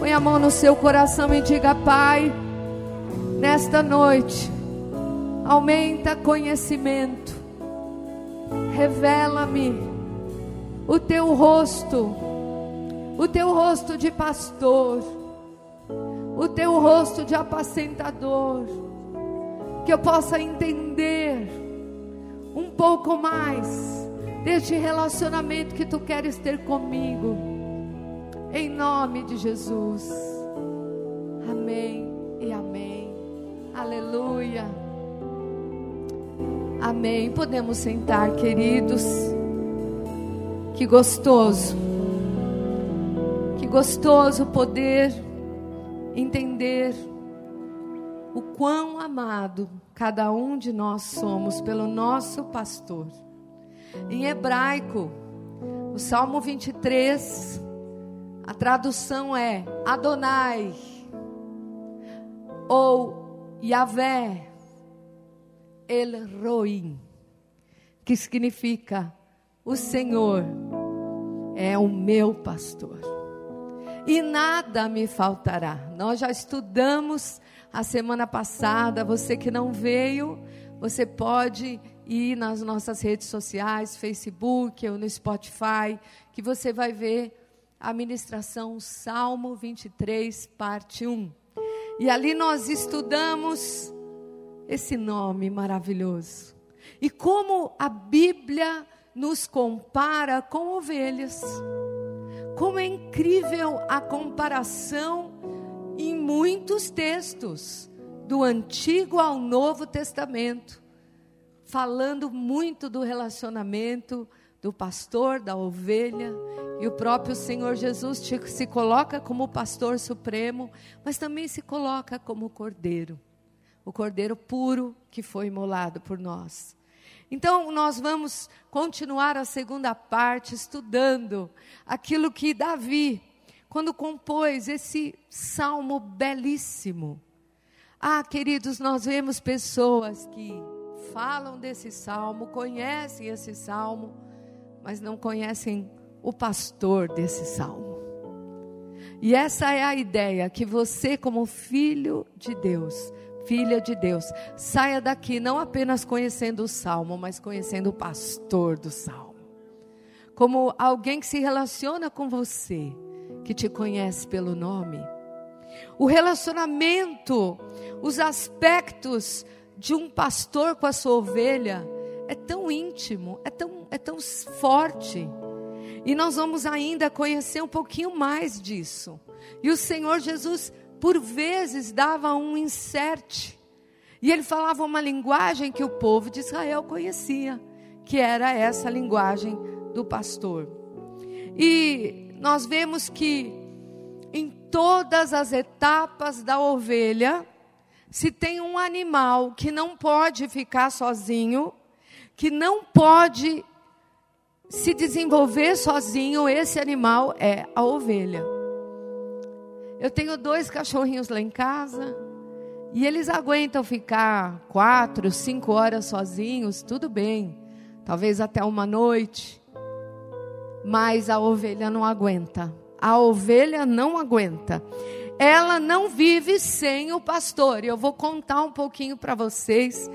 Põe a mão no seu coração e diga: Pai, nesta noite, aumenta conhecimento, revela-me o teu rosto, o teu rosto de pastor, o teu rosto de apacentador, que eu possa entender um pouco mais deste relacionamento que tu queres ter comigo em nome de Jesus. Amém e amém. Aleluia. Amém. Podemos sentar, queridos. Que gostoso. Que gostoso poder entender o quão amado cada um de nós somos pelo nosso pastor. Em hebraico, o Salmo 23 a tradução é Adonai ou Yahvé El Roim, que significa o Senhor é o meu pastor. E nada me faltará. Nós já estudamos a semana passada, você que não veio, você pode ir nas nossas redes sociais, Facebook ou no Spotify, que você vai ver a ministração Salmo 23, parte 1. E ali nós estudamos esse nome maravilhoso. E como a Bíblia nos compara com ovelhas. Como é incrível a comparação em muitos textos, do Antigo ao Novo Testamento, falando muito do relacionamento do pastor, da ovelha, e o próprio Senhor Jesus se coloca como pastor supremo, mas também se coloca como cordeiro, o cordeiro puro que foi imolado por nós. Então, nós vamos continuar a segunda parte estudando aquilo que Davi, quando compôs esse salmo belíssimo. Ah, queridos, nós vemos pessoas que falam desse salmo, conhecem esse salmo, mas não conhecem o pastor desse salmo. E essa é a ideia que você, como filho de Deus, filha de Deus, saia daqui não apenas conhecendo o salmo, mas conhecendo o pastor do salmo. Como alguém que se relaciona com você, que te conhece pelo nome. O relacionamento, os aspectos de um pastor com a sua ovelha é tão íntimo, é tão, é tão forte. E nós vamos ainda conhecer um pouquinho mais disso. E o Senhor Jesus, por vezes, dava um insert. E ele falava uma linguagem que o povo de Israel conhecia, que era essa linguagem do pastor. E nós vemos que em todas as etapas da ovelha, se tem um animal que não pode ficar sozinho, que não pode se desenvolver sozinho, esse animal é a ovelha. Eu tenho dois cachorrinhos lá em casa e eles aguentam ficar quatro, cinco horas sozinhos, tudo bem, talvez até uma noite, mas a ovelha não aguenta. A ovelha não aguenta. Ela não vive sem o pastor. Eu vou contar um pouquinho para vocês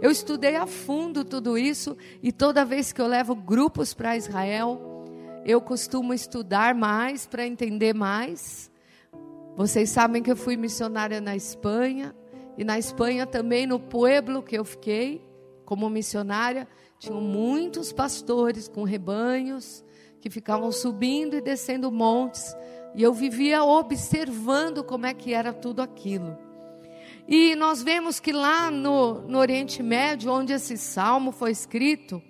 eu estudei a fundo tudo isso e toda vez que eu levo grupos para Israel, eu costumo estudar mais para entender mais. Vocês sabem que eu fui missionária na Espanha e na Espanha também no pueblo que eu fiquei como missionária, tinham muitos pastores com rebanhos que ficavam subindo e descendo montes, e eu vivia observando como é que era tudo aquilo. E nós vemos que lá no, no Oriente Médio, onde esse salmo foi escrito,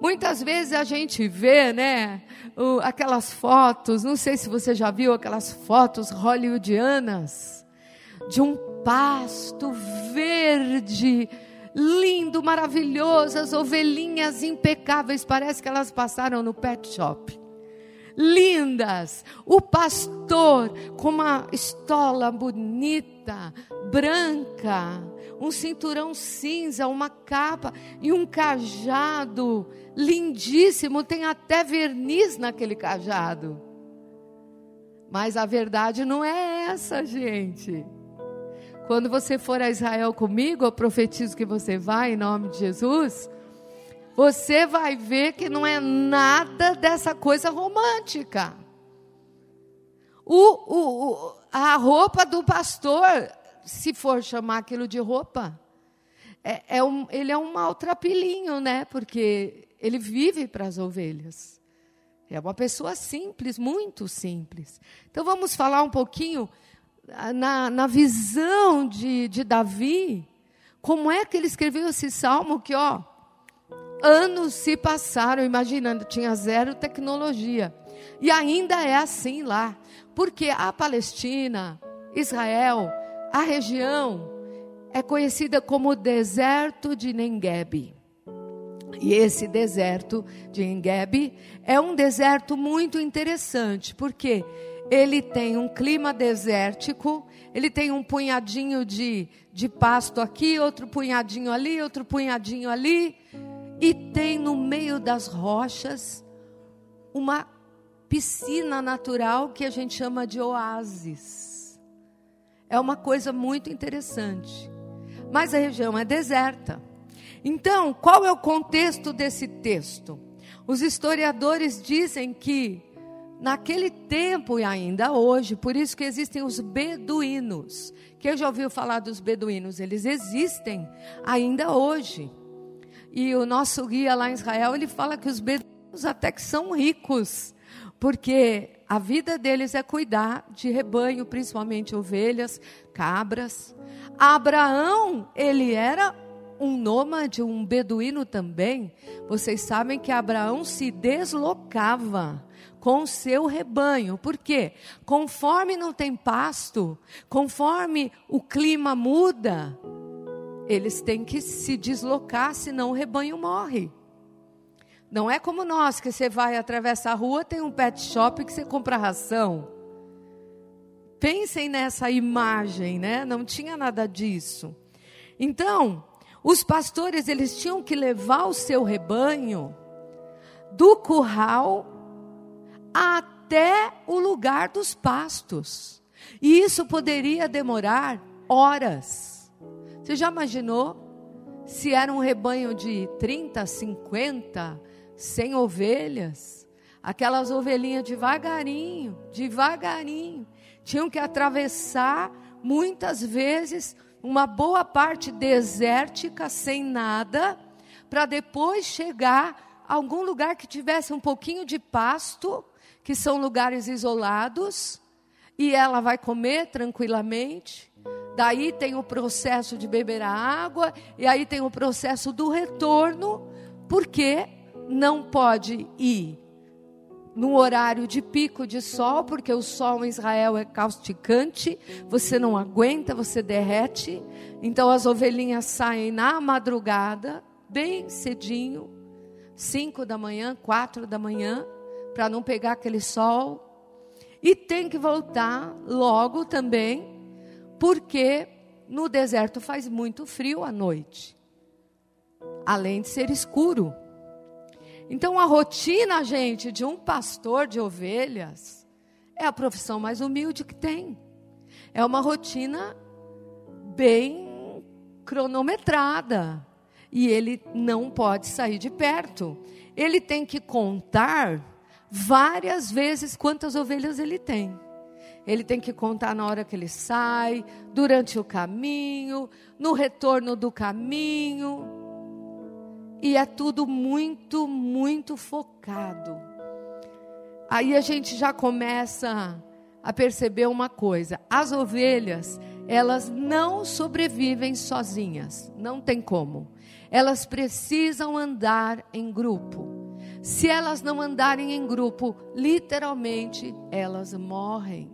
muitas vezes a gente vê, né, o, aquelas fotos, não sei se você já viu aquelas fotos hollywoodianas, de um pasto verde, lindo, maravilhoso, as ovelhinhas impecáveis, parece que elas passaram no pet shop lindas. O pastor com uma estola bonita, branca, um cinturão cinza, uma capa e um cajado lindíssimo, tem até verniz naquele cajado. Mas a verdade não é essa, gente. Quando você for a Israel comigo, eu profetizo que você vai em nome de Jesus. Você vai ver que não é nada dessa coisa romântica. O, o, o, a roupa do pastor, se for chamar aquilo de roupa, é, é um, ele é um maltrapilinho, né? Porque ele vive para as ovelhas. É uma pessoa simples, muito simples. Então vamos falar um pouquinho ah, na, na visão de, de Davi, como é que ele escreveu esse salmo que, ó, anos se passaram, imaginando, tinha zero tecnologia. E ainda é assim lá. Porque a Palestina, Israel, a região é conhecida como deserto de Nengueb. E esse deserto de Engeb é um deserto muito interessante, porque ele tem um clima desértico, ele tem um punhadinho de, de pasto aqui, outro punhadinho ali, outro punhadinho ali, e tem no meio das rochas uma piscina natural que a gente chama de oásis. É uma coisa muito interessante. Mas a região é deserta. Então, qual é o contexto desse texto? Os historiadores dizem que naquele tempo e ainda hoje, por isso que existem os beduínos. Quem já ouviu falar dos beduínos? Eles existem ainda hoje. E o nosso guia lá em Israel, ele fala que os beduínos até que são ricos, porque a vida deles é cuidar de rebanho, principalmente ovelhas, cabras. Abraão, ele era um nômade, um beduíno também, vocês sabem que Abraão se deslocava com seu rebanho. Por quê? Conforme não tem pasto, conforme o clima muda, eles têm que se deslocar, senão o rebanho morre. Não é como nós, que você vai atravessar a rua, tem um pet shop que você compra ração. Pensem nessa imagem, né? Não tinha nada disso. Então, os pastores eles tinham que levar o seu rebanho do curral até o lugar dos pastos. E isso poderia demorar horas. Você já imaginou se era um rebanho de 30, 50, 100 ovelhas? Aquelas ovelhinhas devagarinho, devagarinho, tinham que atravessar muitas vezes uma boa parte desértica, sem nada, para depois chegar a algum lugar que tivesse um pouquinho de pasto, que são lugares isolados, e ela vai comer tranquilamente. Daí tem o processo de beber a água, e aí tem o processo do retorno, porque não pode ir no horário de pico de sol, porque o sol em Israel é causticante, você não aguenta, você derrete. Então as ovelhinhas saem na madrugada, bem cedinho, cinco da manhã, quatro da manhã, para não pegar aquele sol. E tem que voltar logo também, porque no deserto faz muito frio à noite, além de ser escuro. Então, a rotina, gente, de um pastor de ovelhas é a profissão mais humilde que tem. É uma rotina bem cronometrada. E ele não pode sair de perto. Ele tem que contar várias vezes quantas ovelhas ele tem. Ele tem que contar na hora que ele sai, durante o caminho, no retorno do caminho. E é tudo muito, muito focado. Aí a gente já começa a perceber uma coisa: as ovelhas, elas não sobrevivem sozinhas, não tem como. Elas precisam andar em grupo. Se elas não andarem em grupo, literalmente elas morrem.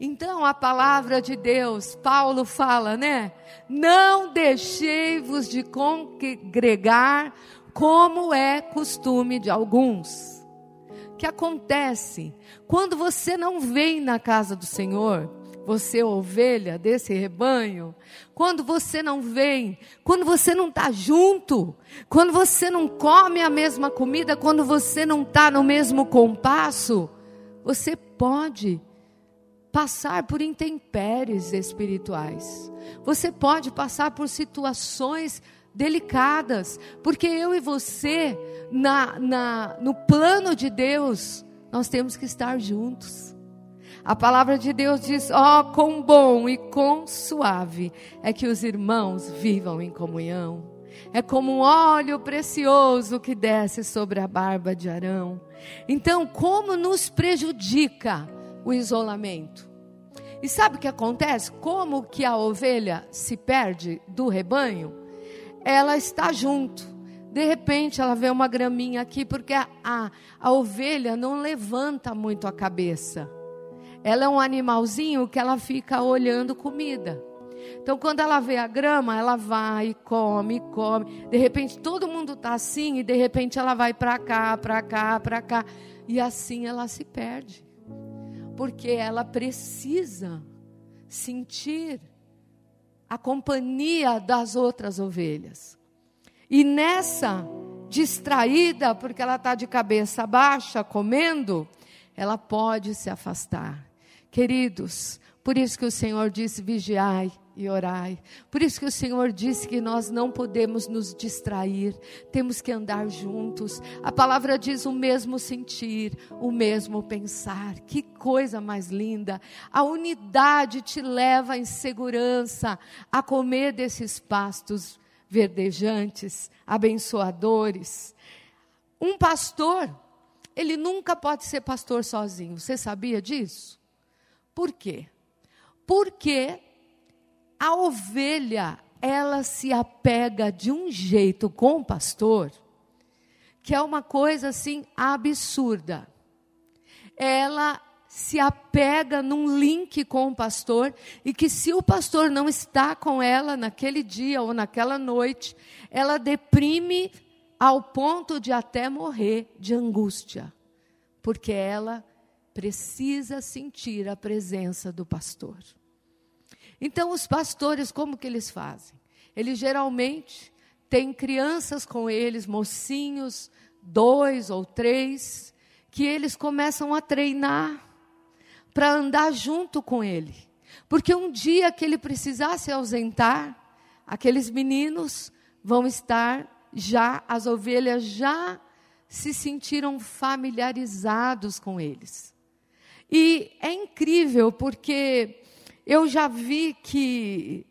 Então a palavra de Deus, Paulo fala, né? Não deixei-vos de congregar, como é costume de alguns. Que acontece quando você não vem na casa do Senhor, você ovelha desse rebanho, quando você não vem, quando você não está junto, quando você não come a mesma comida, quando você não está no mesmo compasso, você pode passar por intempéries espirituais. Você pode passar por situações delicadas, porque eu e você, na, na, no plano de Deus, nós temos que estar juntos. A palavra de Deus diz: ó, oh, quão bom e quão suave é que os irmãos vivam em comunhão. É como um óleo precioso que desce sobre a barba de Arão. Então, como nos prejudica o isolamento? E sabe o que acontece? Como que a ovelha se perde do rebanho? Ela está junto. De repente ela vê uma graminha aqui, porque a, a, a ovelha não levanta muito a cabeça. Ela é um animalzinho que ela fica olhando comida. Então, quando ela vê a grama, ela vai, come, come. De repente, todo mundo está assim, e de repente ela vai para cá, para cá, para cá. E assim ela se perde. Porque ela precisa sentir a companhia das outras ovelhas. E nessa distraída, porque ela está de cabeça baixa, comendo, ela pode se afastar. Queridos, por isso que o Senhor disse: vigiai e orai. Por isso que o Senhor disse que nós não podemos nos distrair, temos que andar juntos. A palavra diz o mesmo sentir, o mesmo pensar. Que coisa mais linda! A unidade te leva em segurança a comer desses pastos verdejantes, abençoadores. Um pastor, ele nunca pode ser pastor sozinho. Você sabia disso? Por quê? Porque a ovelha, ela se apega de um jeito com o pastor, que é uma coisa assim absurda. Ela se apega num link com o pastor e que se o pastor não está com ela naquele dia ou naquela noite, ela deprime ao ponto de até morrer de angústia, porque ela precisa sentir a presença do pastor. Então, os pastores, como que eles fazem? Eles geralmente têm crianças com eles, mocinhos, dois ou três, que eles começam a treinar para andar junto com ele. Porque um dia que ele precisar se ausentar, aqueles meninos vão estar já, as ovelhas já se sentiram familiarizados com eles. E é incrível porque eu já vi que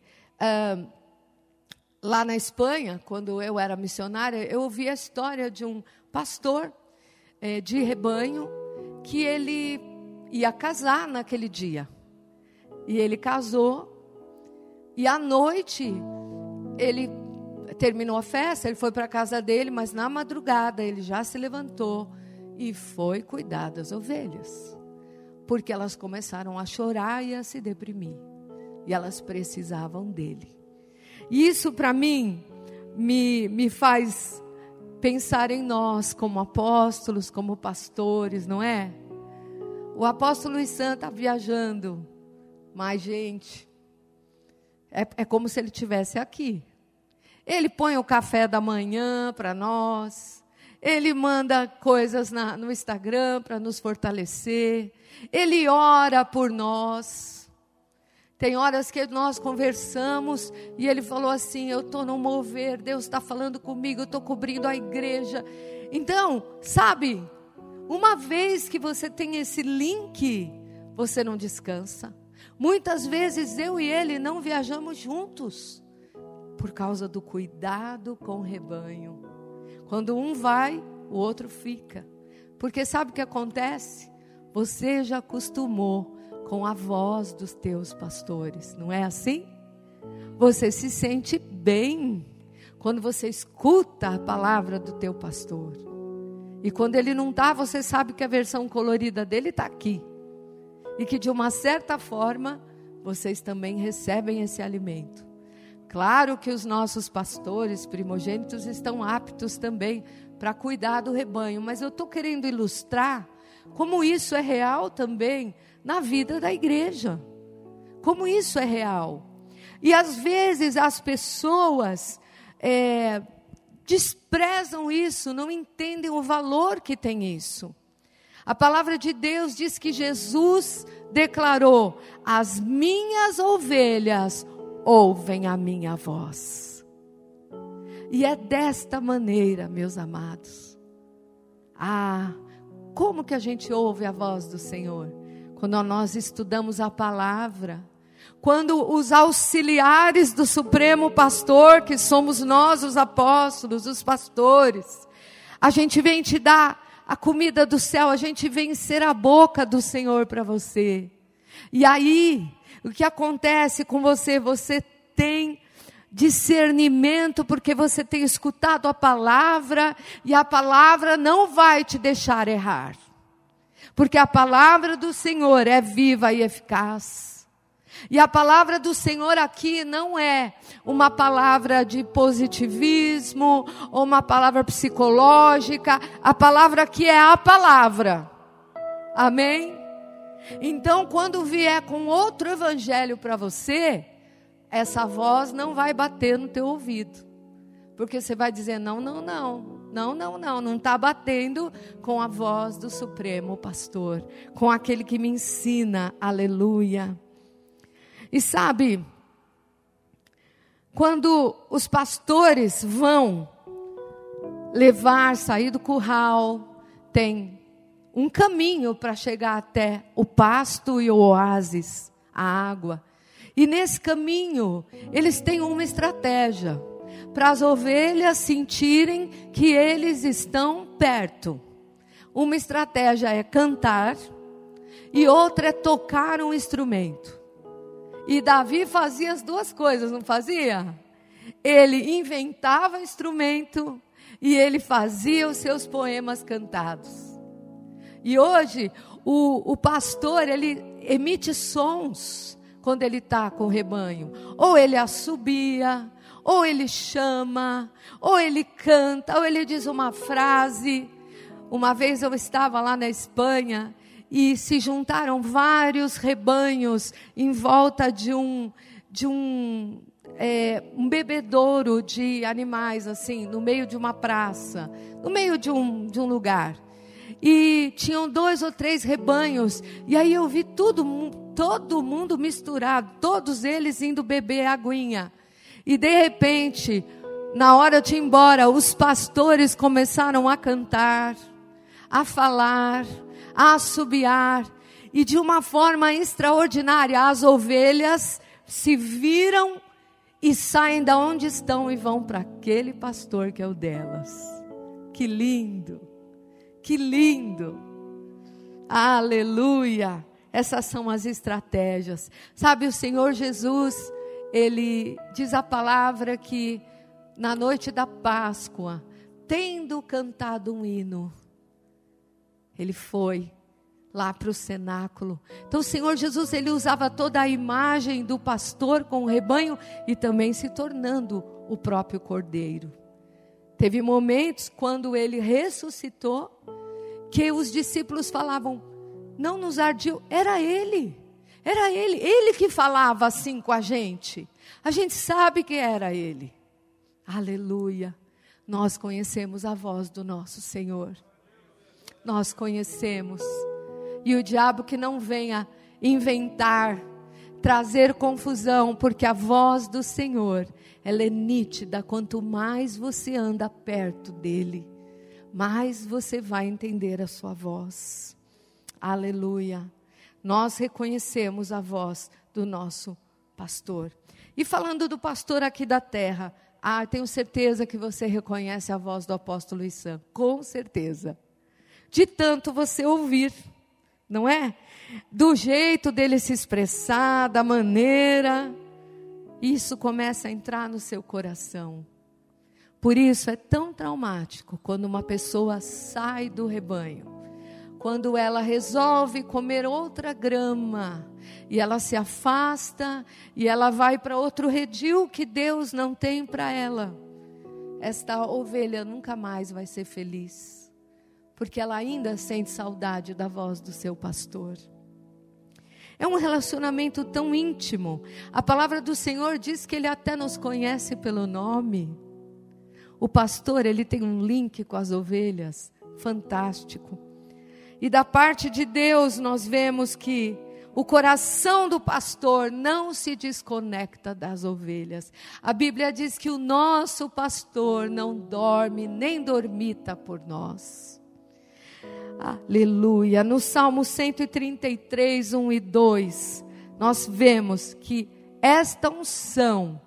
lá na Espanha, quando eu era missionária, eu ouvi a história de um pastor eh, de rebanho que ele ia casar naquele dia. E ele casou, e à noite ele terminou a festa, ele foi para a casa dele, mas na madrugada ele já se levantou e foi cuidar das ovelhas porque elas começaram a chorar e a se deprimir. E elas precisavam dele. E isso, para mim, me, me faz pensar em nós como apóstolos, como pastores, não é? O apóstolo Luiz Santo está viajando, mas, gente, é, é como se ele estivesse aqui. Ele põe o café da manhã para nós, ele manda coisas na, no Instagram para nos fortalecer. Ele ora por nós. Tem horas que nós conversamos e ele falou assim: Eu estou no mover, Deus está falando comigo, eu estou cobrindo a igreja. Então, sabe, uma vez que você tem esse link, você não descansa. Muitas vezes eu e ele não viajamos juntos por causa do cuidado com o rebanho. Quando um vai, o outro fica. Porque sabe o que acontece? Você já acostumou com a voz dos teus pastores, não é assim? Você se sente bem quando você escuta a palavra do teu pastor. E quando ele não está, você sabe que a versão colorida dele está aqui. E que de uma certa forma, vocês também recebem esse alimento. Claro que os nossos pastores primogênitos estão aptos também para cuidar do rebanho, mas eu estou querendo ilustrar como isso é real também na vida da igreja. Como isso é real. E às vezes as pessoas é, desprezam isso, não entendem o valor que tem isso. A palavra de Deus diz que Jesus declarou: As minhas ovelhas ouvem a minha voz. E é desta maneira, meus amados. Ah, como que a gente ouve a voz do Senhor? Quando nós estudamos a palavra, quando os auxiliares do Supremo Pastor, que somos nós, os apóstolos, os pastores, a gente vem te dar a comida do céu, a gente vem ser a boca do Senhor para você. E aí, o que acontece com você? Você tem discernimento porque você tem escutado a palavra e a palavra não vai te deixar errar. Porque a palavra do Senhor é viva e eficaz. E a palavra do Senhor aqui não é uma palavra de positivismo ou uma palavra psicológica. A palavra aqui é a palavra. Amém? Então, quando vier com outro evangelho para você, essa voz não vai bater no teu ouvido. Porque você vai dizer: não, não, não. Não, não, não, não está batendo com a voz do Supremo Pastor, com aquele que me ensina, aleluia. E sabe, quando os pastores vão levar, sair do curral, tem um caminho para chegar até o pasto e o oásis, a água. E nesse caminho, eles têm uma estratégia para as ovelhas sentirem que eles estão perto. Uma estratégia é cantar e outra é tocar um instrumento. E Davi fazia as duas coisas, não fazia? Ele inventava instrumento e ele fazia os seus poemas cantados. E hoje, o, o pastor, ele emite sons quando ele está com o rebanho. Ou ele assobia, ou ele chama, ou ele canta, ou ele diz uma frase. Uma vez eu estava lá na Espanha e se juntaram vários rebanhos em volta de um de um é, um bebedouro de animais assim no meio de uma praça no meio de um de um lugar e tinham dois ou três rebanhos e aí eu vi tudo todo mundo misturado todos eles indo beber aguinha e de repente na hora de ir embora os pastores começaram a cantar a falar a assobiar, e de uma forma extraordinária, as ovelhas se viram e saem da onde estão e vão para aquele pastor que é o delas. Que lindo! Que lindo! Aleluia! Essas são as estratégias. Sabe, o Senhor Jesus, ele diz a palavra que na noite da Páscoa, tendo cantado um hino, ele foi lá para o cenáculo. Então o Senhor Jesus ele usava toda a imagem do pastor com o rebanho e também se tornando o próprio cordeiro. Teve momentos quando ele ressuscitou que os discípulos falavam: "Não nos ardiu, era ele. Era ele, ele que falava assim com a gente. A gente sabe que era ele." Aleluia. Nós conhecemos a voz do nosso Senhor nós conhecemos. E o diabo que não venha inventar, trazer confusão, porque a voz do Senhor, ela é nítida. Quanto mais você anda perto dele, mais você vai entender a sua voz. Aleluia. Nós reconhecemos a voz do nosso pastor. E falando do pastor aqui da terra, ah, tenho certeza que você reconhece a voz do apóstolo Isam, com certeza de tanto você ouvir, não é? Do jeito dele se expressar, da maneira, isso começa a entrar no seu coração. Por isso é tão traumático quando uma pessoa sai do rebanho, quando ela resolve comer outra grama, e ela se afasta e ela vai para outro redil que Deus não tem para ela. Esta ovelha nunca mais vai ser feliz porque ela ainda sente saudade da voz do seu pastor. É um relacionamento tão íntimo. A palavra do Senhor diz que ele até nos conhece pelo nome. O pastor, ele tem um link com as ovelhas fantástico. E da parte de Deus nós vemos que o coração do pastor não se desconecta das ovelhas. A Bíblia diz que o nosso pastor não dorme nem dormita por nós. Aleluia. No Salmo 133, 1 e 2, nós vemos que esta unção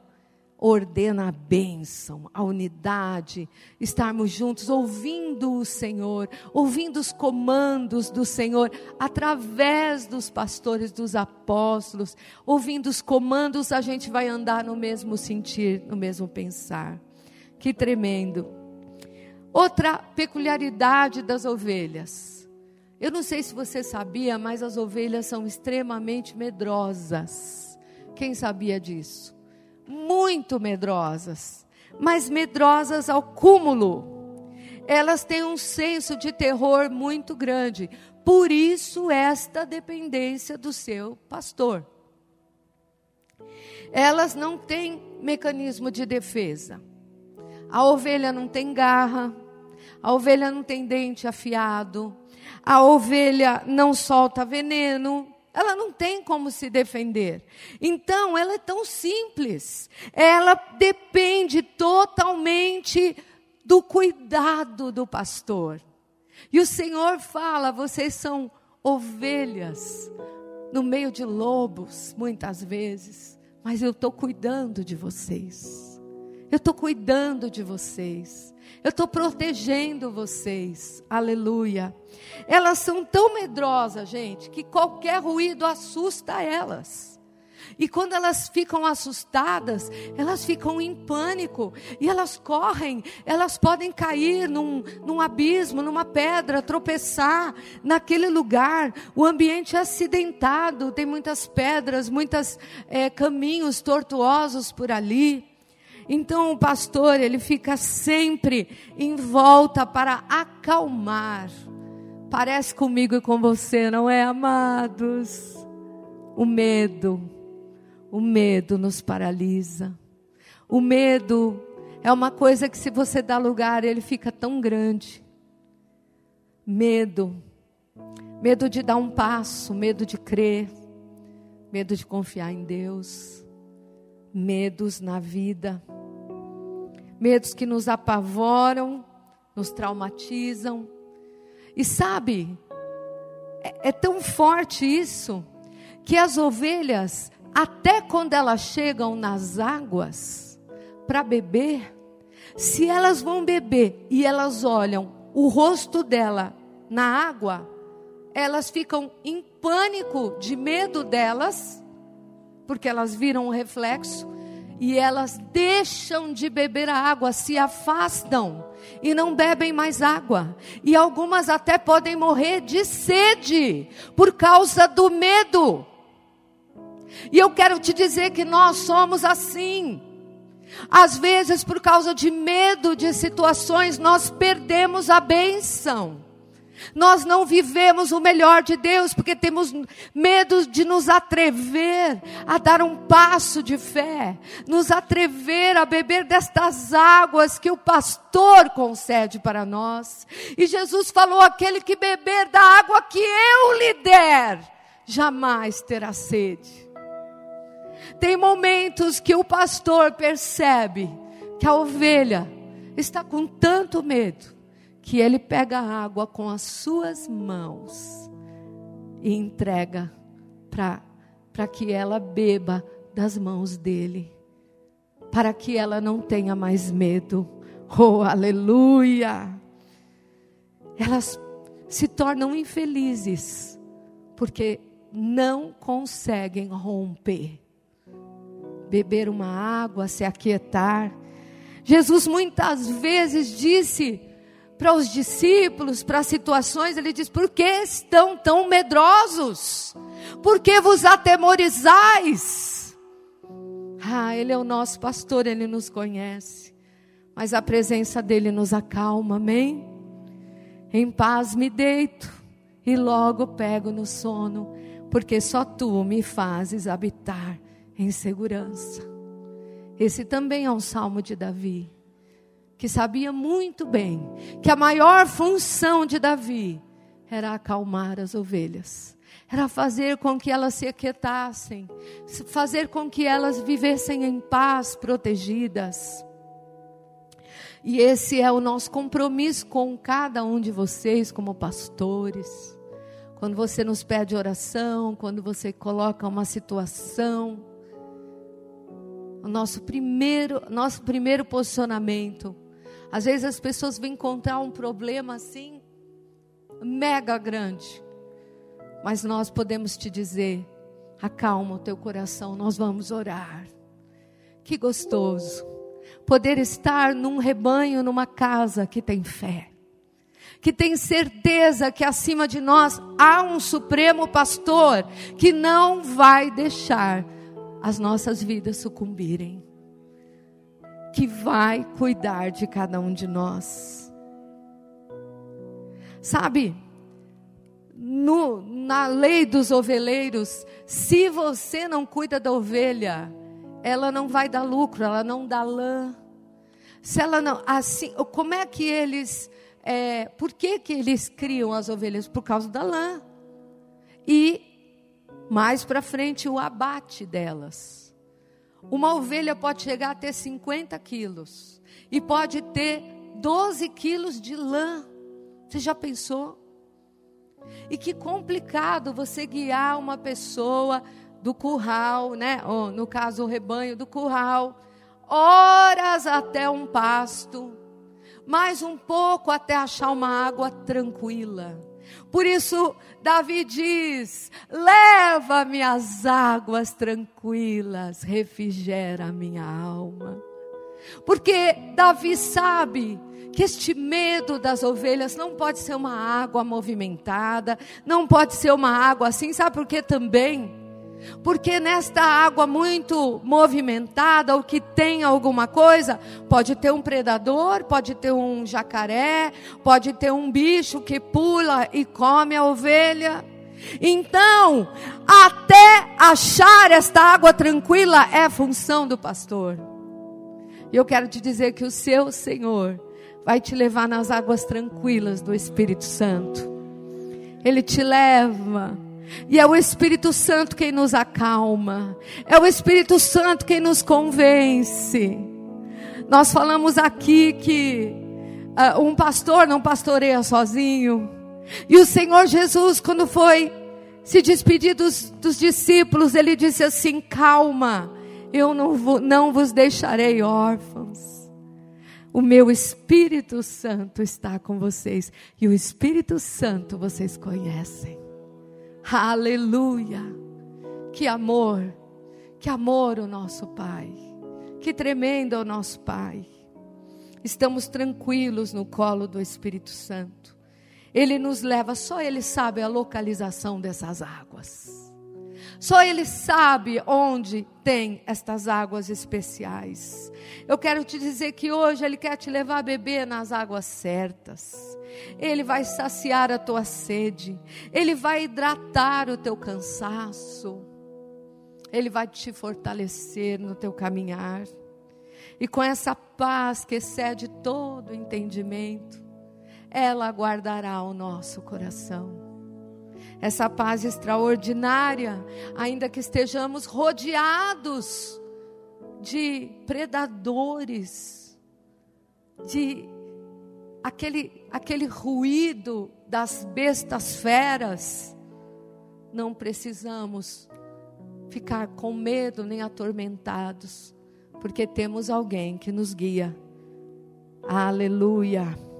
ordena a bênção, a unidade, estarmos juntos, ouvindo o Senhor, ouvindo os comandos do Senhor, através dos pastores, dos apóstolos, ouvindo os comandos, a gente vai andar no mesmo sentir, no mesmo pensar. Que tremendo. Outra peculiaridade das ovelhas. Eu não sei se você sabia, mas as ovelhas são extremamente medrosas. Quem sabia disso? Muito medrosas, mas medrosas ao cúmulo. Elas têm um senso de terror muito grande. Por isso, esta dependência do seu pastor. Elas não têm mecanismo de defesa. A ovelha não tem garra, a ovelha não tem dente afiado, a ovelha não solta veneno, ela não tem como se defender. Então, ela é tão simples. Ela depende totalmente do cuidado do pastor. E o Senhor fala: vocês são ovelhas no meio de lobos, muitas vezes, mas eu estou cuidando de vocês. Eu estou cuidando de vocês. Eu estou protegendo vocês. Aleluia. Elas são tão medrosas, gente, que qualquer ruído assusta elas. E quando elas ficam assustadas, elas ficam em pânico e elas correm, elas podem cair num, num abismo, numa pedra, tropeçar naquele lugar. O ambiente é acidentado, tem muitas pedras, muitos é, caminhos tortuosos por ali. Então o pastor, ele fica sempre em volta para acalmar. Parece comigo e com você, não é, amados? O medo, o medo nos paralisa. O medo é uma coisa que se você dá lugar, ele fica tão grande. Medo, medo de dar um passo, medo de crer, medo de confiar em Deus medos na vida, medos que nos apavoram, nos traumatizam. E sabe, é, é tão forte isso, que as ovelhas, até quando elas chegam nas águas para beber, se elas vão beber e elas olham o rosto dela na água, elas ficam em pânico de medo delas porque elas viram o reflexo e elas deixam de beber a água, se afastam e não bebem mais água. E algumas até podem morrer de sede por causa do medo. E eu quero te dizer que nós somos assim. Às vezes, por causa de medo de situações, nós perdemos a bênção. Nós não vivemos o melhor de Deus porque temos medo de nos atrever a dar um passo de fé, nos atrever a beber destas águas que o pastor concede para nós. E Jesus falou: aquele que beber da água que eu lhe der, jamais terá sede. Tem momentos que o pastor percebe que a ovelha está com tanto medo que ele pega a água com as suas mãos e entrega para que ela beba das mãos dele, para que ela não tenha mais medo. Oh, aleluia! Elas se tornam infelizes porque não conseguem romper, beber uma água, se aquietar. Jesus muitas vezes disse: para os discípulos, para as situações, ele diz: Por que estão tão medrosos? Por que vos atemorizais? Ah, Ele é o nosso pastor, Ele nos conhece, mas a presença dEle nos acalma, amém? Em paz me deito e logo pego no sono, porque só tu me fazes habitar em segurança. Esse também é um salmo de Davi que sabia muito bem que a maior função de Davi era acalmar as ovelhas, era fazer com que elas se aquietassem, fazer com que elas vivessem em paz, protegidas. E esse é o nosso compromisso com cada um de vocês, como pastores. Quando você nos pede oração, quando você coloca uma situação, o nosso primeiro, nosso primeiro posicionamento. Às vezes as pessoas vêm encontrar um problema assim, mega grande. Mas nós podemos te dizer: acalma o teu coração, nós vamos orar. Que gostoso poder estar num rebanho, numa casa que tem fé, que tem certeza que acima de nós há um supremo pastor que não vai deixar as nossas vidas sucumbirem, que vai cuidar de cada um de nós. Sabe, no, na lei dos oveleiros, se você não cuida da ovelha, ela não vai dar lucro, ela não dá lã. Se ela não, assim, como é que eles, é, por que que eles criam as ovelhas? Por causa da lã. E mais para frente o abate delas. Uma ovelha pode chegar a ter 50 quilos e pode ter 12 quilos de lã. Você já pensou? E que complicado você guiar uma pessoa do curral, né? Ou, no caso, o rebanho do curral, horas até um pasto, mais um pouco até achar uma água tranquila. Por isso, Davi diz: leva-me às águas tranquilas, refrigera a minha alma. Porque Davi sabe que este medo das ovelhas não pode ser uma água movimentada, não pode ser uma água assim, sabe por quê também? Porque nesta água muito movimentada, o que tem alguma coisa, pode ter um predador, pode ter um jacaré, pode ter um bicho que pula e come a ovelha. Então, até achar esta água tranquila é função do pastor. E eu quero te dizer que o seu Senhor vai te levar nas águas tranquilas do Espírito Santo. Ele te leva e é o Espírito Santo quem nos acalma. É o Espírito Santo quem nos convence. Nós falamos aqui que uh, um pastor não pastoreia sozinho. E o Senhor Jesus, quando foi se despedir dos, dos discípulos, ele disse assim: Calma, eu não, vou, não vos deixarei órfãos. O meu Espírito Santo está com vocês. E o Espírito Santo vocês conhecem. Aleluia! Que amor, que amor o nosso Pai, que tremendo o nosso Pai. Estamos tranquilos no colo do Espírito Santo. Ele nos leva, só Ele sabe a localização dessas águas. Só Ele sabe onde tem estas águas especiais. Eu quero te dizer que hoje Ele quer te levar a beber nas águas certas. Ele vai saciar a tua sede, Ele vai hidratar o teu cansaço, Ele vai te fortalecer no teu caminhar, e com essa paz que excede todo entendimento, ela guardará o nosso coração. Essa paz extraordinária, ainda que estejamos rodeados de predadores, de aquele, aquele ruído das bestas feras, não precisamos ficar com medo nem atormentados, porque temos alguém que nos guia. Aleluia.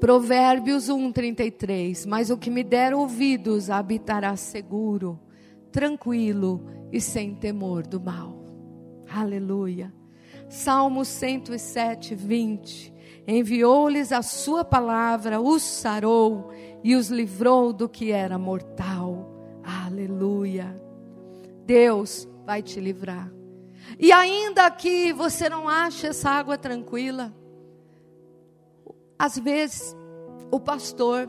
Provérbios 1:33, mas o que me der ouvidos habitará seguro, tranquilo e sem temor do mal. Aleluia. Salmo 107, 20 enviou-lhes a sua palavra, os sarou e os livrou do que era mortal. Aleluia. Deus vai te livrar. E ainda que você não ache essa água tranquila, às vezes o pastor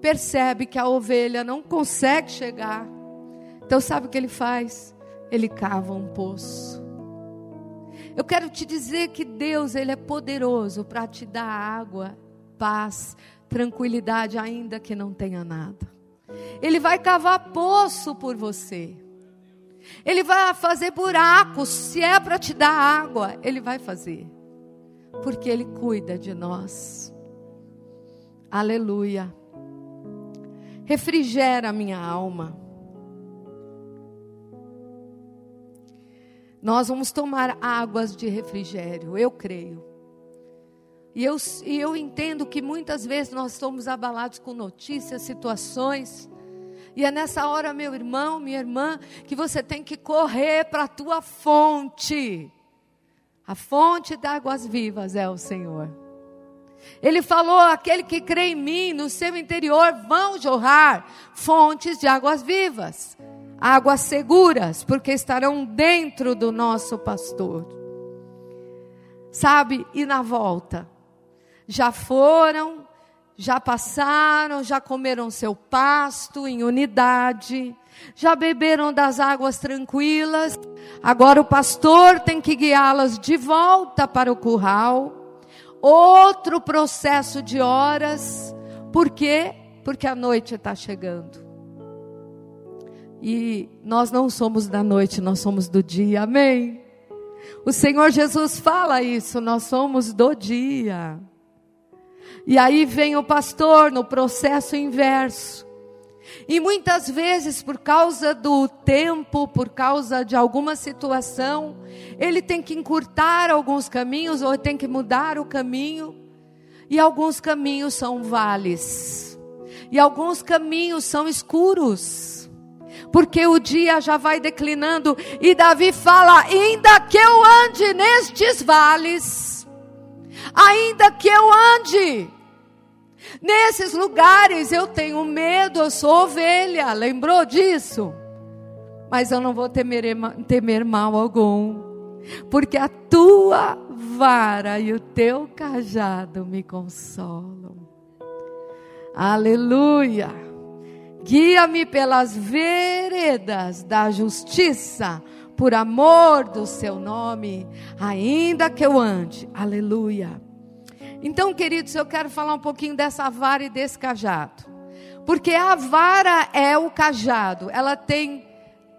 percebe que a ovelha não consegue chegar. Então sabe o que ele faz? Ele cava um poço. Eu quero te dizer que Deus, ele é poderoso para te dar água, paz, tranquilidade, ainda que não tenha nada. Ele vai cavar poço por você. Ele vai fazer buracos, se é para te dar água, ele vai fazer. Porque ele cuida de nós. Aleluia. Refrigera minha alma. Nós vamos tomar águas de refrigério, eu creio. E eu, e eu entendo que muitas vezes nós somos abalados com notícias, situações. E é nessa hora, meu irmão, minha irmã, que você tem que correr para a tua fonte. A fonte de águas vivas é o Senhor. Ele falou: aquele que crê em mim, no seu interior vão jorrar fontes de águas vivas águas seguras, porque estarão dentro do nosso pastor. Sabe, e na volta? Já foram, já passaram, já comeram seu pasto em unidade, já beberam das águas tranquilas. Agora o pastor tem que guiá-las de volta para o curral. Outro processo de horas. Por quê? Porque a noite está chegando. E nós não somos da noite, nós somos do dia. Amém. O Senhor Jesus fala isso, nós somos do dia. E aí vem o pastor no processo inverso. E muitas vezes, por causa do tempo, por causa de alguma situação, ele tem que encurtar alguns caminhos ou tem que mudar o caminho. E alguns caminhos são vales. E alguns caminhos são escuros porque o dia já vai declinando. E Davi fala: ainda que eu ande nestes vales, ainda que eu ande nesses lugares, eu tenho medo, eu sou ovelha. Lembrou disso? Mas eu não vou temer, temer mal algum, porque a tua vara e o teu cajado me consolam. Aleluia. Guia-me pelas veredas da justiça, por amor do seu nome, ainda que eu ande. Aleluia. Então, queridos, eu quero falar um pouquinho dessa vara e desse cajado. Porque a vara é o cajado, ela tem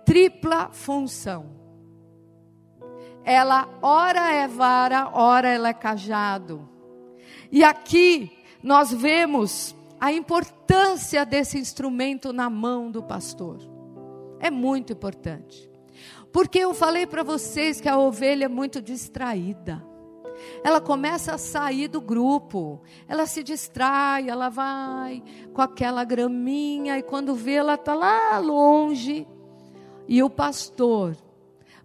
tripla função. Ela, ora é vara, ora ela é cajado. E aqui nós vemos a importância desse instrumento na mão do pastor. É muito importante. Porque eu falei para vocês que a ovelha é muito distraída. Ela começa a sair do grupo, ela se distrai, ela vai com aquela graminha e quando vê ela está lá longe. E o pastor,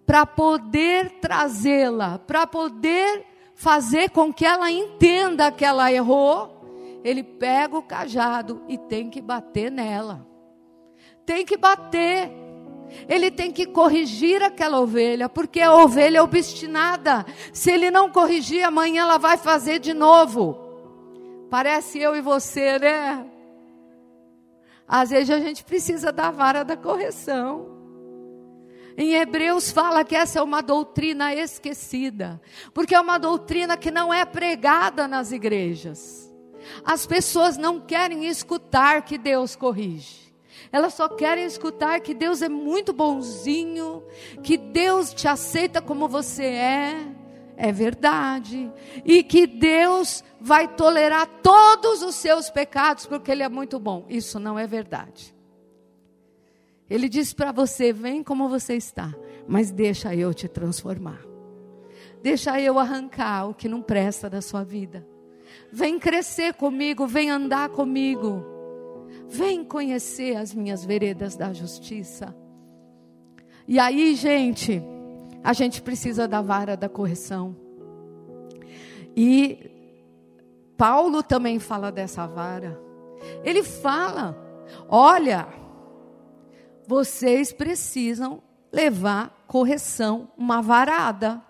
para poder trazê-la, para poder fazer com que ela entenda que ela errou, ele pega o cajado e tem que bater nela. Tem que bater. Ele tem que corrigir aquela ovelha, porque a ovelha é obstinada. Se ele não corrigir, amanhã ela vai fazer de novo. Parece eu e você, né? Às vezes a gente precisa da vara da correção. Em Hebreus fala que essa é uma doutrina esquecida, porque é uma doutrina que não é pregada nas igrejas. As pessoas não querem escutar que Deus corrige. Elas só querem escutar que Deus é muito bonzinho, que Deus te aceita como você é. É verdade. E que Deus vai tolerar todos os seus pecados porque Ele é muito bom. Isso não é verdade. Ele diz para você: vem como você está, mas deixa eu te transformar. Deixa eu arrancar o que não presta da sua vida. Vem crescer comigo, vem andar comigo. Vem conhecer as minhas veredas da justiça. E aí, gente, a gente precisa da vara da correção. E Paulo também fala dessa vara. Ele fala: olha, vocês precisam levar correção, uma varada.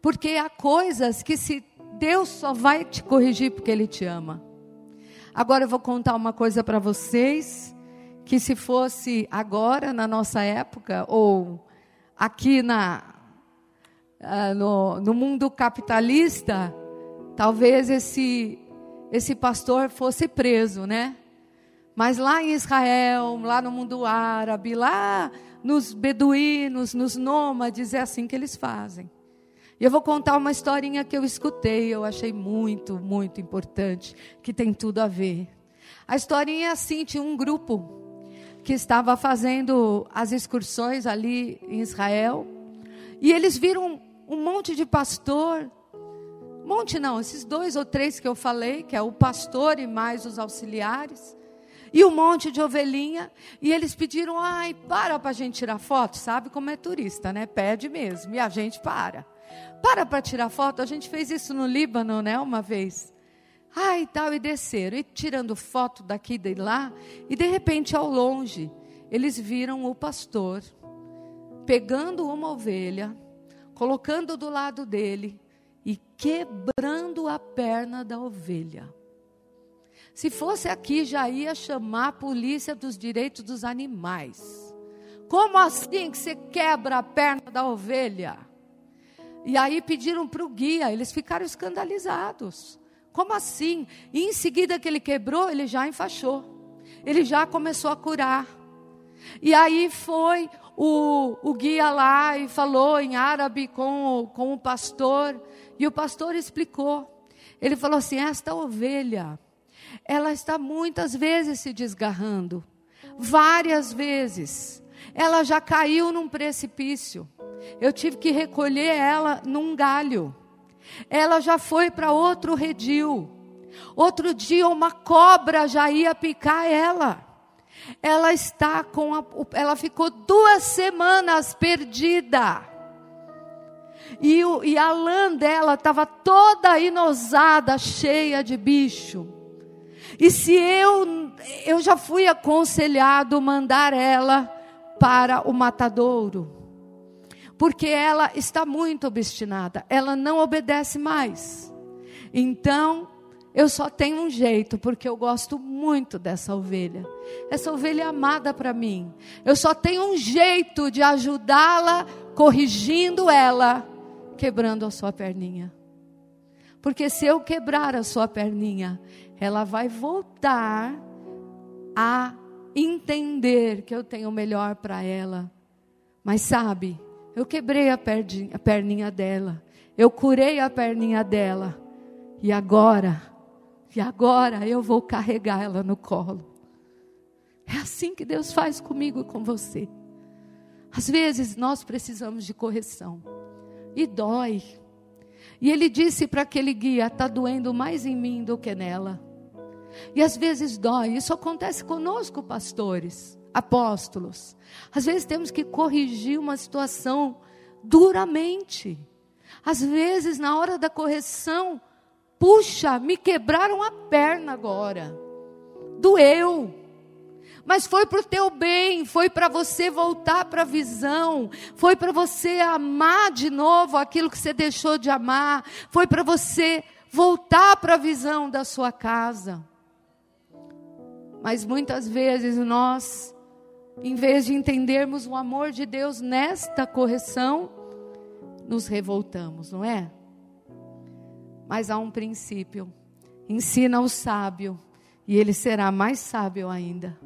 Porque há coisas que se Deus só vai te corrigir porque Ele te ama. Agora eu vou contar uma coisa para vocês, que se fosse agora, na nossa época, ou aqui na, uh, no, no mundo capitalista, talvez esse, esse pastor fosse preso, né? Mas lá em Israel, lá no mundo árabe, lá nos beduínos, nos nômades, é assim que eles fazem. E eu vou contar uma historinha que eu escutei, eu achei muito, muito importante, que tem tudo a ver. A historinha é assim: tinha um grupo que estava fazendo as excursões ali em Israel, e eles viram um monte de pastor, monte não, esses dois ou três que eu falei, que é o pastor e mais os auxiliares, e um monte de ovelhinha, e eles pediram, ai, para para a gente tirar foto, sabe como é turista, né? Pede mesmo, e a gente para. Para para tirar foto. A gente fez isso no Líbano, né, uma vez. E tal, e desceram, e tirando foto daqui e de lá, e de repente, ao longe, eles viram o pastor pegando uma ovelha, colocando do lado dele e quebrando a perna da ovelha. Se fosse aqui, já ia chamar a polícia dos direitos dos animais. Como assim que você quebra a perna da ovelha? E aí pediram para o guia, eles ficaram escandalizados. Como assim? E em seguida que ele quebrou, ele já enfaixou. Ele já começou a curar. E aí foi o, o guia lá e falou em árabe com, com o pastor. E o pastor explicou. Ele falou assim: Esta ovelha, ela está muitas vezes se desgarrando. Várias vezes. Ela já caiu num precipício. Eu tive que recolher ela num galho. Ela já foi para outro redil. Outro dia uma cobra já ia picar ela. Ela está com a, ela ficou duas semanas perdida. E, o, e a lã dela estava toda inosada, cheia de bicho. E se eu, eu já fui aconselhado mandar ela para o matadouro porque ela está muito obstinada, ela não obedece mais. Então, eu só tenho um jeito, porque eu gosto muito dessa ovelha. Essa ovelha é amada para mim. Eu só tenho um jeito de ajudá-la, corrigindo ela, quebrando a sua perninha. Porque se eu quebrar a sua perninha, ela vai voltar a entender que eu tenho o melhor para ela. Mas sabe, eu quebrei a perninha, a perninha dela. Eu curei a perninha dela. E agora, e agora eu vou carregar ela no colo. É assim que Deus faz comigo e com você. Às vezes nós precisamos de correção. E dói. E ele disse para aquele guia: está doendo mais em mim do que nela. E às vezes dói. Isso acontece conosco, pastores apóstolos. Às vezes temos que corrigir uma situação duramente. Às vezes, na hora da correção, puxa, me quebraram a perna agora. Doeu. Mas foi para o teu bem, foi para você voltar para a visão, foi para você amar de novo aquilo que você deixou de amar, foi para você voltar para a visão da sua casa. Mas muitas vezes nós em vez de entendermos o amor de Deus nesta correção, nos revoltamos, não é? Mas há um princípio: ensina o sábio, e ele será mais sábio ainda.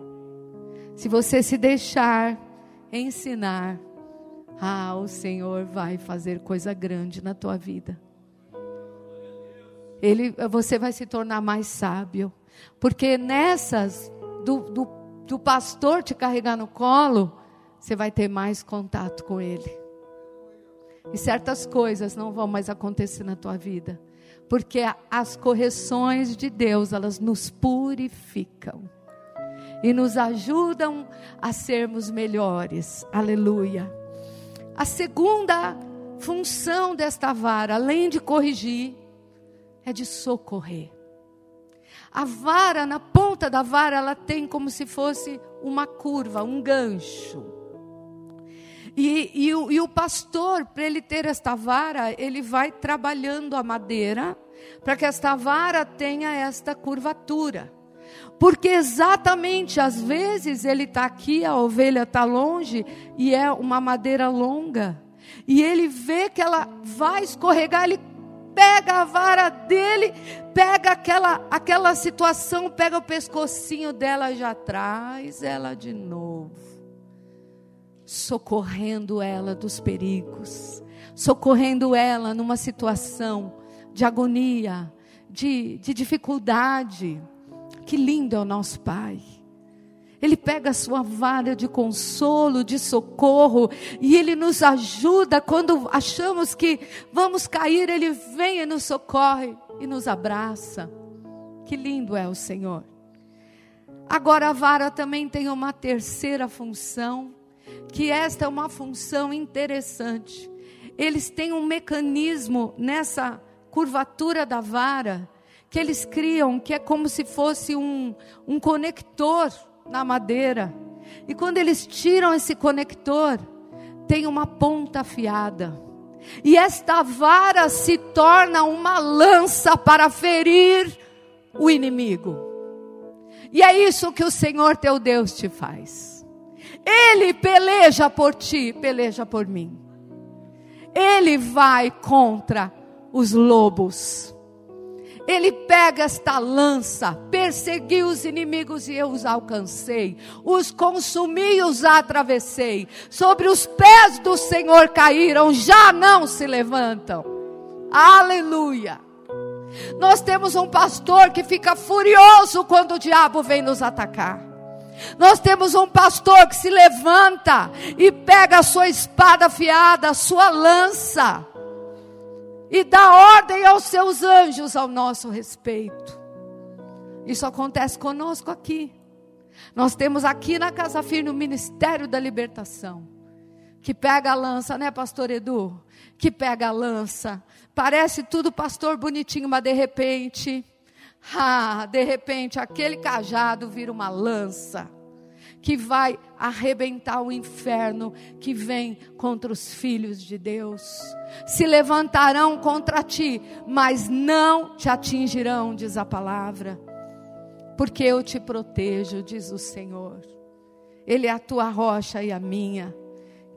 Se você se deixar ensinar, ah, o Senhor vai fazer coisa grande na tua vida. Ele, você vai se tornar mais sábio, porque nessas do, do do pastor te carregar no colo, você vai ter mais contato com ele. E certas coisas não vão mais acontecer na tua vida, porque as correções de Deus, elas nos purificam e nos ajudam a sermos melhores. Aleluia. A segunda função desta vara, além de corrigir, é de socorrer. A vara, na ponta da vara, ela tem como se fosse uma curva, um gancho. E, e, o, e o pastor, para ele ter esta vara, ele vai trabalhando a madeira para que esta vara tenha esta curvatura. Porque exatamente, às vezes, ele está aqui, a ovelha está longe e é uma madeira longa. E ele vê que ela vai escorregar, ele pega a vara dele, pega aquela, aquela situação, pega o pescocinho dela já traz ela de novo, socorrendo ela dos perigos, socorrendo ela numa situação de agonia, de, de dificuldade. Que lindo é o nosso Pai. Ele pega a sua vara de consolo, de socorro, e Ele nos ajuda quando achamos que vamos cair, Ele vem e nos socorre e nos abraça. Que lindo é o Senhor. Agora a vara também tem uma terceira função, que esta é uma função interessante. Eles têm um mecanismo nessa curvatura da vara que eles criam, que é como se fosse um, um conector na madeira. E quando eles tiram esse conector, tem uma ponta afiada. E esta vara se torna uma lança para ferir o inimigo. E é isso que o Senhor teu Deus te faz. Ele peleja por ti, peleja por mim. Ele vai contra os lobos. Ele pega esta lança, persegui os inimigos e eu os alcancei, os consumi e os atravessei. Sobre os pés do Senhor caíram, já não se levantam. Aleluia. Nós temos um pastor que fica furioso quando o diabo vem nos atacar. Nós temos um pastor que se levanta e pega a sua espada afiada, a sua lança e dá ordem aos seus anjos ao nosso respeito. Isso acontece conosco aqui. Nós temos aqui na Casa Firme o Ministério da Libertação, que pega a lança, né, pastor Edu? Que pega a lança. Parece tudo pastor bonitinho, mas de repente, ah, de repente aquele cajado vira uma lança que vai arrebentar o inferno que vem contra os filhos de Deus. Se levantarão contra ti, mas não te atingirão, diz a palavra, porque eu te protejo, diz o Senhor. Ele é a tua rocha e a minha.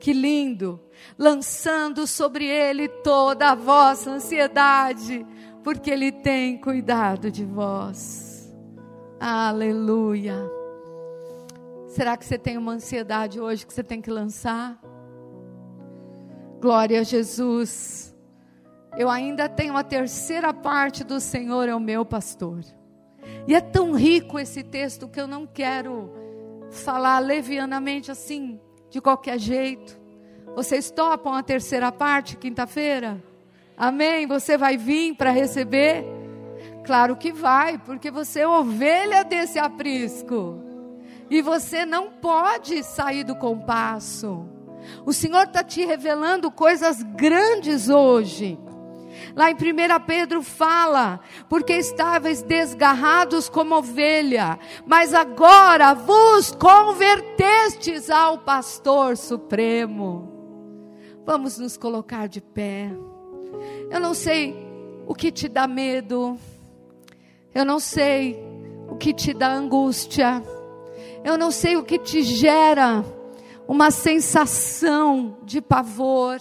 Que lindo! Lançando sobre ele toda a vossa ansiedade, porque ele tem cuidado de vós. Aleluia. Será que você tem uma ansiedade hoje que você tem que lançar? Glória a Jesus. Eu ainda tenho a terceira parte do Senhor é o meu pastor. E é tão rico esse texto que eu não quero falar levianamente assim, de qualquer jeito. Vocês topam a terceira parte quinta-feira? Amém? Você vai vir para receber? Claro que vai, porque você é ovelha desse aprisco. E você não pode sair do compasso. O Senhor está te revelando coisas grandes hoje. Lá em 1 Pedro fala, porque estáveis desgarrados como ovelha, mas agora vos convertestes ao pastor supremo. Vamos nos colocar de pé. Eu não sei o que te dá medo, eu não sei o que te dá angústia. Eu não sei o que te gera uma sensação de pavor,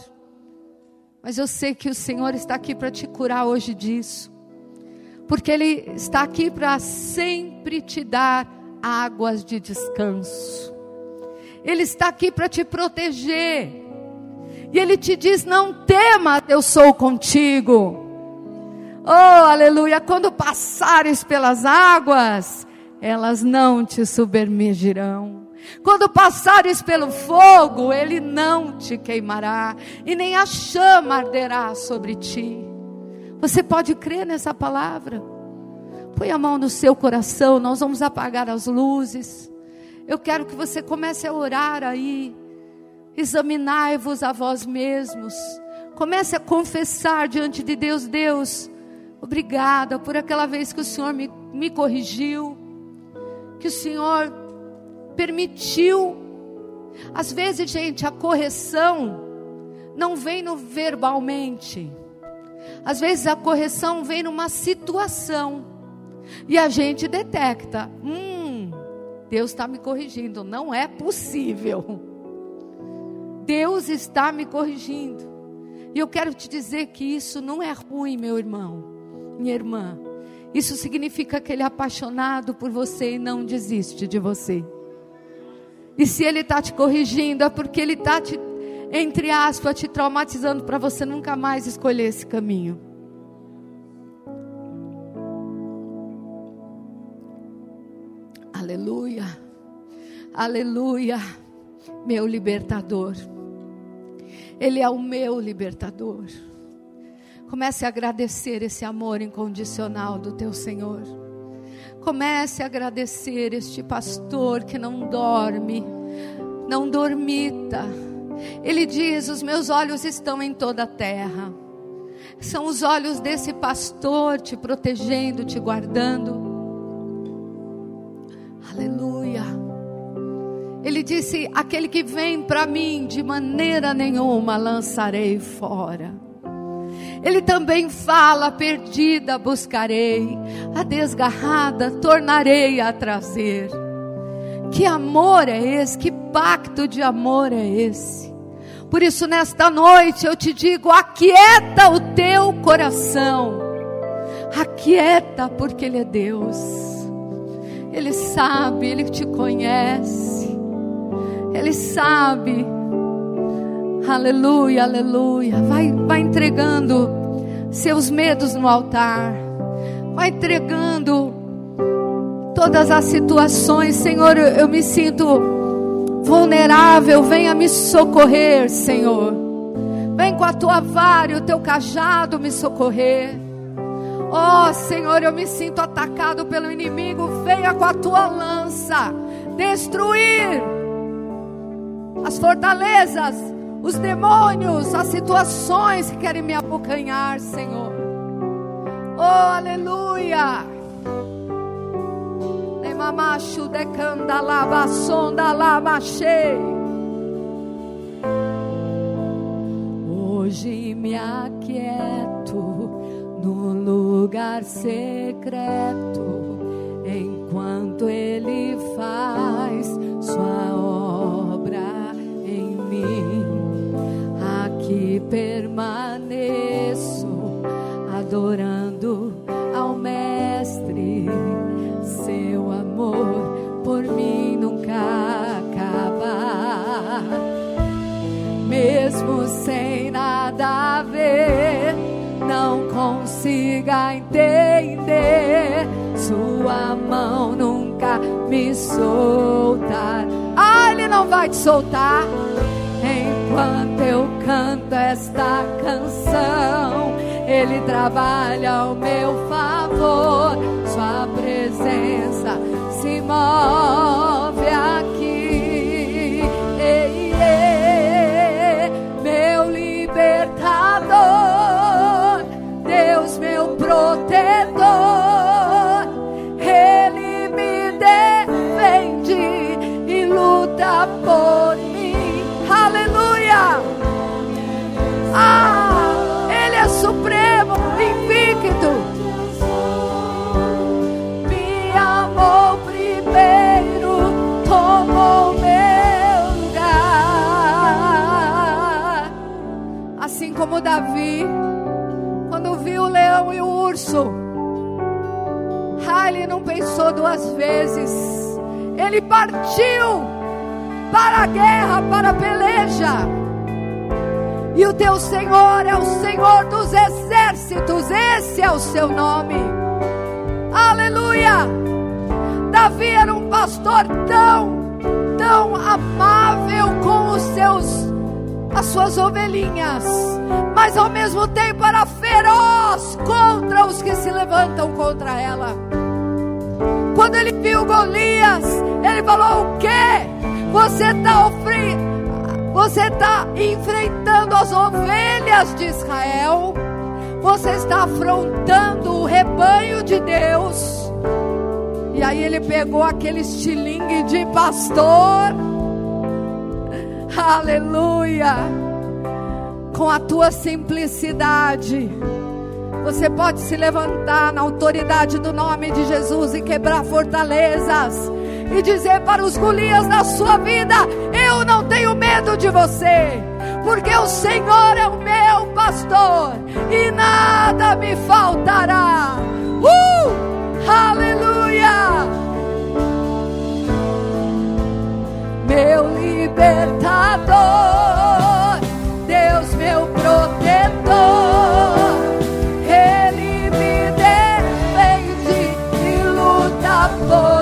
mas eu sei que o Senhor está aqui para te curar hoje disso, porque Ele está aqui para sempre te dar águas de descanso, Ele está aqui para te proteger, e Ele te diz: Não tema, eu sou contigo. Oh, aleluia! Quando passares pelas águas, elas não te submergirão. Quando passares pelo fogo, ele não te queimará, e nem a chama arderá sobre ti. Você pode crer nessa palavra? Põe a mão no seu coração, nós vamos apagar as luzes. Eu quero que você comece a orar aí. Examinai-vos a vós mesmos. Comece a confessar diante de Deus: Deus, obrigada por aquela vez que o Senhor me, me corrigiu que o Senhor permitiu. Às vezes, gente, a correção não vem no verbalmente. Às vezes a correção vem numa situação. E a gente detecta: hum, Deus está me corrigindo. Não é possível. Deus está me corrigindo. E eu quero te dizer que isso não é ruim, meu irmão, minha irmã. Isso significa que ele é apaixonado por você e não desiste de você. E se ele está te corrigindo, é porque ele está te, entre aspas, te traumatizando para você nunca mais escolher esse caminho. Aleluia, aleluia, meu libertador. Ele é o meu libertador. Comece a agradecer esse amor incondicional do teu Senhor. Comece a agradecer este pastor que não dorme, não dormita. Ele diz: Os meus olhos estão em toda a terra. São os olhos desse pastor te protegendo, te guardando. Aleluia. Ele disse: Aquele que vem para mim, de maneira nenhuma lançarei fora. Ele também fala: perdida buscarei, a desgarrada tornarei a trazer. Que amor é esse? Que pacto de amor é esse? Por isso, nesta noite eu te digo: aquieta o teu coração, aquieta, porque Ele é Deus, Ele sabe, Ele te conhece, Ele sabe Aleluia, aleluia. Vai, vai entregando seus medos no altar. Vai entregando todas as situações. Senhor, eu, eu me sinto vulnerável. Venha me socorrer, Senhor. Vem com a tua vara e o teu cajado me socorrer. Oh, Senhor, eu me sinto atacado pelo inimigo. Venha com a tua lança destruir as fortalezas os demônios, as situações que querem me abocanhar, Senhor. Oh, aleluia. Nemamachu decanda lava sonda lava Hoje me aquieto no lugar secreto enquanto ele faz sua obra que permaneço adorando ao Mestre. Seu amor por mim nunca acaba, mesmo sem nada a ver. Não consiga entender, Sua mão nunca me soltar. Ah, Ele não vai te soltar enquanto eu canto esta canção. Ele trabalha ao meu favor, Sua presença se move aqui. Davi, quando viu o leão e o urso, ah, ele não pensou duas vezes. Ele partiu para a guerra, para a peleja. E o teu Senhor é o Senhor dos exércitos, esse é o seu nome. Aleluia! Davi era um pastor tão, tão amável com os seus as suas ovelhinhas, mas ao mesmo tempo era feroz contra os que se levantam contra ela. Quando ele viu Golias, ele falou: O que? Você está? Você está enfrentando as ovelhas de Israel. Você está afrontando o rebanho de Deus. E aí ele pegou aquele estilingue de pastor. Aleluia. Com a tua simplicidade. Você pode se levantar na autoridade do nome de Jesus e quebrar fortalezas e dizer para os Golias da sua vida: Eu não tenho medo de você, porque o Senhor é o meu pastor e nada me faltará. Uh! Aleluia! Meu libertador, Deus meu protetor. Ele me defende e luta por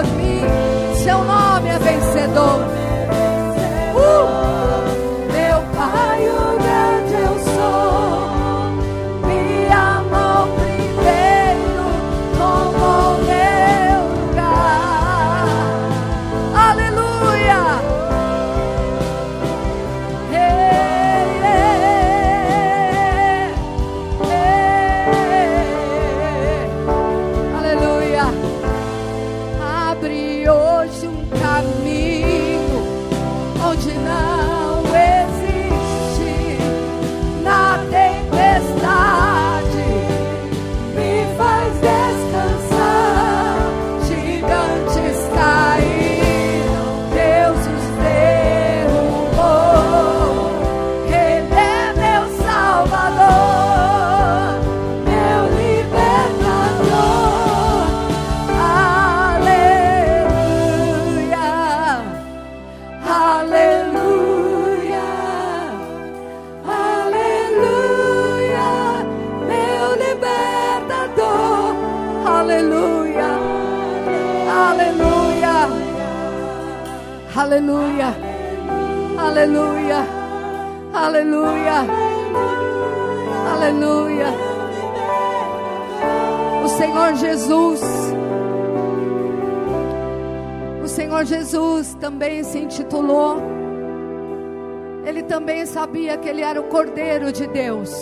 também sabia que ele era o Cordeiro de Deus.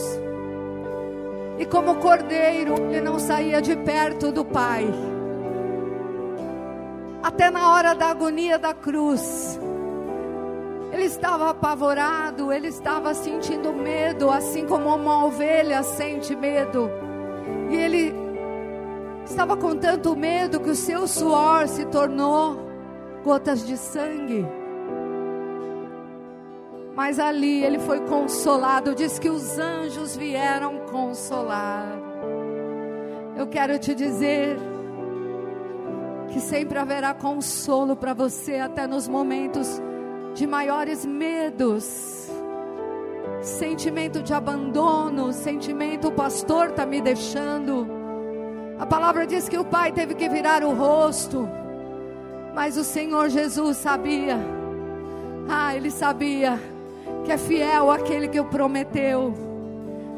E como cordeiro, ele não saía de perto do Pai até na hora da agonia da cruz. Ele estava apavorado, ele estava sentindo medo, assim como uma ovelha sente medo. E ele estava com tanto medo que o seu suor se tornou gotas de sangue. Mas ali ele foi consolado, diz que os anjos vieram consolar. Eu quero te dizer, que sempre haverá consolo para você, até nos momentos de maiores medos, sentimento de abandono, sentimento, o pastor está me deixando. A palavra diz que o pai teve que virar o rosto, mas o Senhor Jesus sabia, ah, ele sabia que é fiel aquele que o prometeu.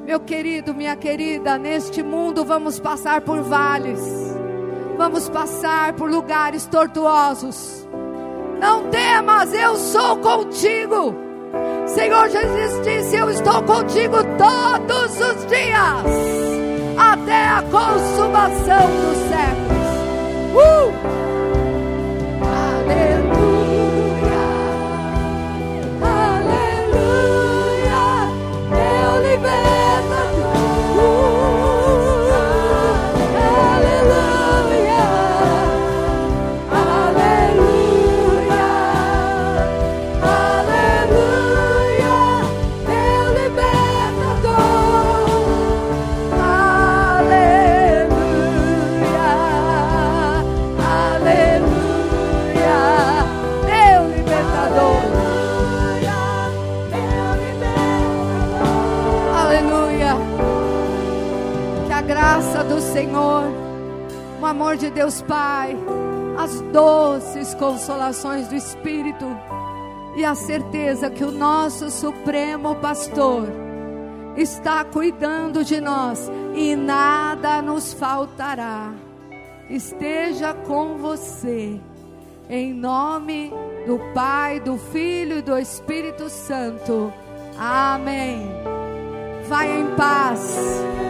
Meu querido, minha querida, neste mundo vamos passar por vales Vamos passar por lugares tortuosos. Não temas, eu sou contigo. Senhor Jesus disse: Eu estou contigo todos os dias, até a consumação dos séculos. Uh! Amor de Deus Pai, as doces consolações do Espírito e a certeza que o nosso Supremo Pastor está cuidando de nós e nada nos faltará. Esteja com você, em nome do Pai, do Filho e do Espírito Santo. Amém. Vai em paz.